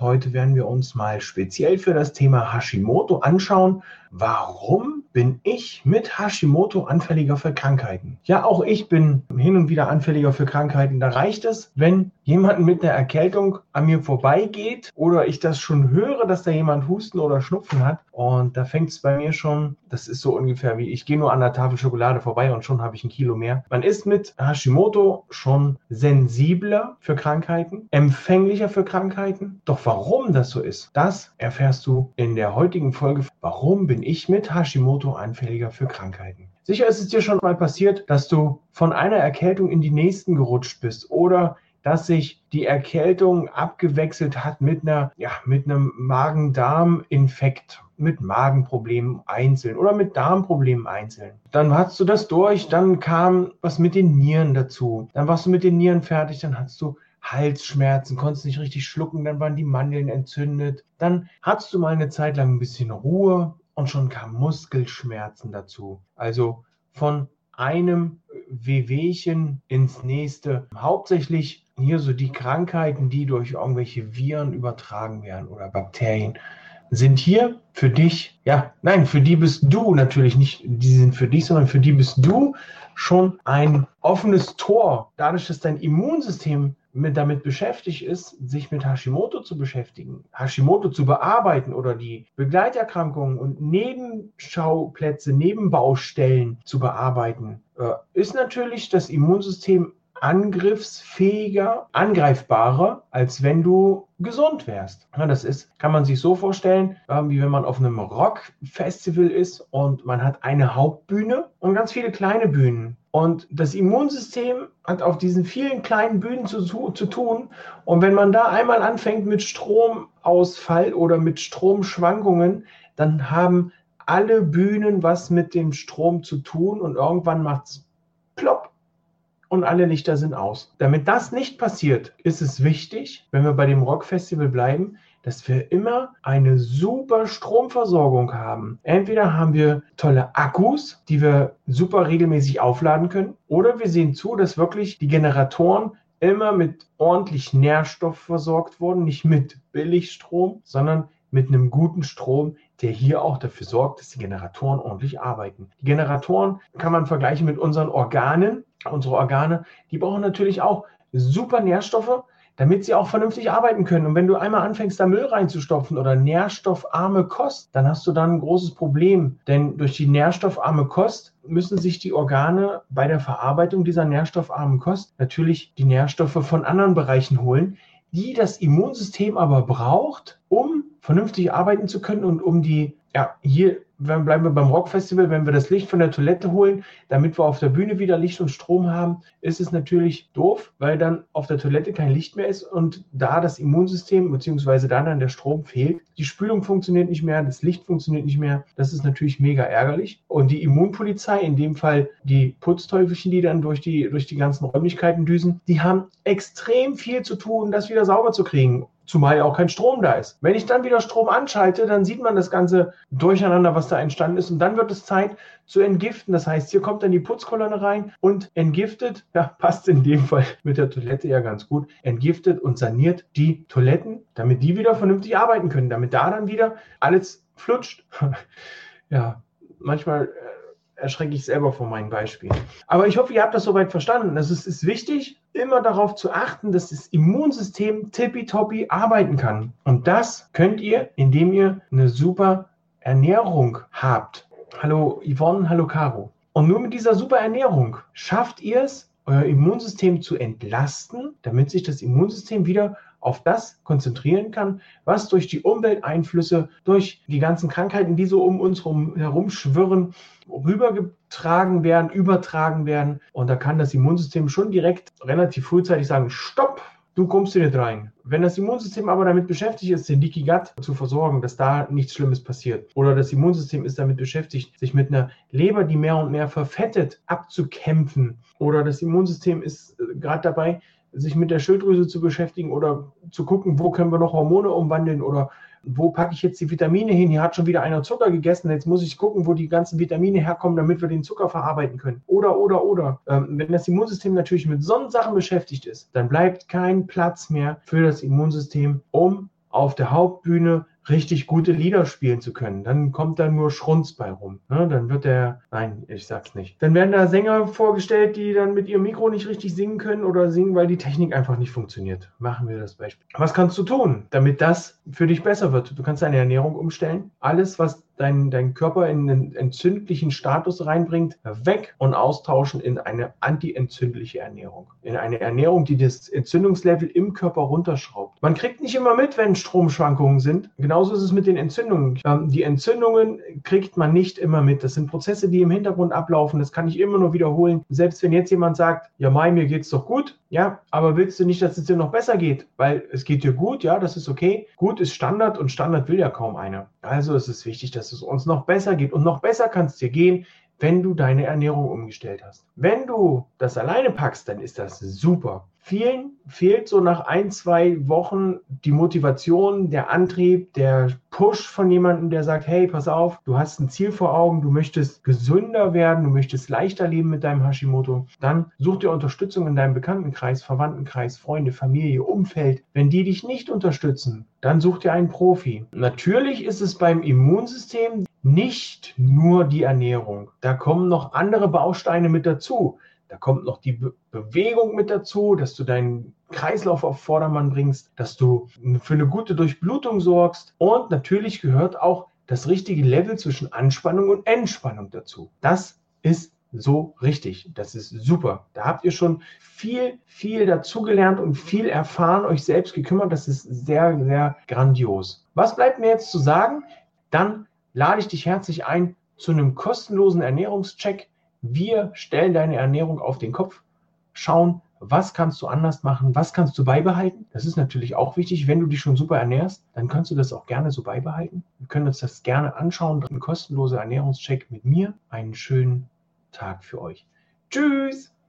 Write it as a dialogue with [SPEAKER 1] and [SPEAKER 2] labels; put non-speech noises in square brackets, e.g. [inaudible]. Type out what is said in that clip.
[SPEAKER 1] Heute werden wir uns mal speziell für das Thema Hashimoto anschauen, warum bin ich mit Hashimoto anfälliger für Krankheiten? Ja, auch ich bin hin und wieder anfälliger für Krankheiten. Da reicht es, wenn jemand mit einer Erkältung an mir vorbeigeht oder ich das schon höre, dass da jemand Husten oder Schnupfen hat. Und da fängt es bei mir schon, das ist so ungefähr wie, ich gehe nur an der Tafel Schokolade vorbei und schon habe ich ein Kilo mehr. Man ist mit Hashimoto schon sensibler für Krankheiten, empfänglicher für Krankheiten. Doch warum das so ist, das erfährst du in der heutigen Folge. Warum bin ich mit Hashimoto anfälliger für Krankheiten? Sicher ist es dir schon mal passiert, dass du von einer Erkältung in die nächsten gerutscht bist oder dass sich die Erkältung abgewechselt hat mit einer, ja, mit einem Magen-Darm-Infekt, mit Magenproblemen einzeln oder mit Darmproblemen einzeln. Dann hast du das durch, dann kam was mit den Nieren dazu. Dann warst du mit den Nieren fertig, dann hast du Halsschmerzen, konntest nicht richtig schlucken, dann waren die Mandeln entzündet. Dann hattest du mal eine Zeit lang ein bisschen Ruhe und schon kamen Muskelschmerzen dazu. Also von einem Wehwehchen ins nächste. Hauptsächlich hier so die Krankheiten, die durch irgendwelche Viren übertragen werden oder Bakterien, sind hier für dich, ja, nein, für die bist du natürlich nicht, die sind für dich, sondern für die bist du schon ein offenes Tor. Dadurch, dass dein Immunsystem mit, damit beschäftigt ist, sich mit Hashimoto zu beschäftigen, Hashimoto zu bearbeiten oder die Begleiterkrankungen und Nebenschauplätze, Nebenbaustellen zu bearbeiten, äh, ist natürlich das Immunsystem angriffsfähiger, angreifbarer, als wenn du gesund wärst. Ja, das ist, kann man sich so vorstellen, äh, wie wenn man auf einem Rockfestival ist und man hat eine Hauptbühne und ganz viele kleine Bühnen. Und das Immunsystem hat auf diesen vielen kleinen Bühnen zu, zu, zu, tun. Und wenn man da einmal anfängt mit Stromausfall oder mit Stromschwankungen, dann haben alle Bühnen was mit dem Strom zu tun und irgendwann macht es plopp und alle Lichter sind aus. Damit das nicht passiert, ist es wichtig, wenn wir bei dem Rockfestival bleiben, dass wir immer eine super Stromversorgung haben. Entweder haben wir tolle Akkus, die wir super regelmäßig aufladen können, oder wir sehen zu, dass wirklich die Generatoren immer mit ordentlich Nährstoff versorgt wurden, nicht mit Billigstrom, sondern mit einem guten Strom, der hier auch dafür sorgt, dass die Generatoren ordentlich arbeiten. Die Generatoren kann man vergleichen mit unseren Organen. Unsere Organe, die brauchen natürlich auch super Nährstoffe, damit sie auch vernünftig arbeiten können. Und wenn du einmal anfängst, da Müll reinzustopfen oder nährstoffarme Kost, dann hast du dann ein großes Problem. Denn durch die nährstoffarme Kost müssen sich die Organe bei der Verarbeitung dieser nährstoffarmen Kost natürlich die Nährstoffe von anderen Bereichen holen, die das Immunsystem aber braucht, um vernünftig arbeiten zu können und um die, ja, hier wenn, bleiben wir beim Rockfestival, wenn wir das Licht von der Toilette holen, damit wir auf der Bühne wieder Licht und Strom haben, ist es natürlich doof, weil dann auf der Toilette kein Licht mehr ist und da das Immunsystem beziehungsweise dann, dann der Strom fehlt. Die Spülung funktioniert nicht mehr, das Licht funktioniert nicht mehr. Das ist natürlich mega ärgerlich. Und die Immunpolizei, in dem Fall die Putzteufelchen, die dann durch die, durch die ganzen Räumlichkeiten düsen, die haben extrem viel zu tun, das wieder sauber zu kriegen zumal ja auch kein Strom da ist. Wenn ich dann wieder Strom anschalte, dann sieht man das ganze Durcheinander, was da entstanden ist. Und dann wird es Zeit zu entgiften. Das heißt, hier kommt dann die Putzkolonne rein und entgiftet, [laughs] ja, passt in dem Fall mit der Toilette ja ganz gut, entgiftet und saniert die Toiletten, damit die wieder vernünftig arbeiten können, damit da dann wieder alles flutscht. [laughs] ja, manchmal äh, erschrecke ich selber von meinen Beispielen. Aber ich hoffe, ihr habt das soweit verstanden. Also es ist wichtig, immer darauf zu achten, dass das Immunsystem tippitoppi arbeiten kann. Und das könnt ihr, indem ihr eine super Ernährung habt. Hallo Yvonne, hallo Caro. Und nur mit dieser super Ernährung schafft ihr es, euer Immunsystem zu entlasten, damit sich das Immunsystem wieder auf das konzentrieren kann, was durch die Umwelteinflüsse, durch die ganzen Krankheiten, die so um uns herum schwirren, rübergetragen werden, übertragen werden. Und da kann das Immunsystem schon direkt relativ frühzeitig sagen, stopp, du kommst dir nicht rein. Wenn das Immunsystem aber damit beschäftigt ist, den Leaky Gut zu versorgen, dass da nichts Schlimmes passiert, oder das Immunsystem ist damit beschäftigt, sich mit einer Leber, die mehr und mehr verfettet, abzukämpfen, oder das Immunsystem ist äh, gerade dabei, sich mit der Schilddrüse zu beschäftigen oder zu gucken, wo können wir noch Hormone umwandeln oder wo packe ich jetzt die Vitamine hin? Hier hat schon wieder einer Zucker gegessen. Jetzt muss ich gucken, wo die ganzen Vitamine herkommen, damit wir den Zucker verarbeiten können. Oder, oder, oder. Ähm, wenn das Immunsystem natürlich mit solchen Sachen beschäftigt ist, dann bleibt kein Platz mehr für das Immunsystem, um auf der Hauptbühne richtig gute Lieder spielen zu können. Dann kommt da nur Schrunz bei rum. Ne? Dann wird der, nein, ich sag's nicht. Dann werden da Sänger vorgestellt, die dann mit ihrem Mikro nicht richtig singen können oder singen, weil die Technik einfach nicht funktioniert. Machen wir das Beispiel. Was kannst du tun, damit das für dich besser wird? Du kannst deine Ernährung umstellen. Alles, was dein, dein Körper in einen entzündlichen Status reinbringt, weg und austauschen in eine antientzündliche Ernährung. In eine Ernährung, die das Entzündungslevel im Körper runterschraubt. Man kriegt nicht immer mit, wenn Stromschwankungen sind. Genauso ist es mit den Entzündungen. Ähm, die Entzündungen kriegt man nicht immer mit. Das sind Prozesse, die im Hintergrund ablaufen. Das kann ich immer nur wiederholen. Selbst wenn jetzt jemand sagt, ja, Mai, mir geht's doch gut. Ja, aber willst du nicht, dass es dir noch besser geht? Weil es geht dir gut, ja, das ist okay. Gut ist Standard und Standard will ja kaum einer. Also ist es wichtig, dass es uns noch besser geht. Und noch besser kann es dir gehen, wenn du deine Ernährung umgestellt hast. Wenn du das alleine packst, dann ist das super. Vielen fehlt so nach ein, zwei Wochen die Motivation, der Antrieb, der Push von jemandem, der sagt, hey, pass auf, du hast ein Ziel vor Augen, du möchtest gesünder werden, du möchtest leichter leben mit deinem Hashimoto. Dann such dir Unterstützung in deinem Bekanntenkreis, Verwandtenkreis, Freunde, Familie, Umfeld. Wenn die dich nicht unterstützen, dann such dir einen Profi. Natürlich ist es beim Immunsystem nicht nur die Ernährung. Da kommen noch andere Bausteine mit dazu. Da kommt noch die Be Bewegung mit dazu, dass du deinen Kreislauf auf Vordermann bringst, dass du für eine gute Durchblutung sorgst. Und natürlich gehört auch das richtige Level zwischen Anspannung und Entspannung dazu. Das ist so richtig. Das ist super. Da habt ihr schon viel, viel dazugelernt und viel erfahren, euch selbst gekümmert. Das ist sehr, sehr grandios. Was bleibt mir jetzt zu sagen? Dann lade ich dich herzlich ein zu einem kostenlosen Ernährungscheck. Wir stellen deine Ernährung auf den Kopf, schauen, was kannst du anders machen, was kannst du beibehalten. Das ist natürlich auch wichtig. Wenn du dich schon super ernährst, dann kannst du das auch gerne so beibehalten. Wir können uns das gerne anschauen. Ein kostenloser Ernährungscheck mit mir. Einen schönen Tag für euch. Tschüss!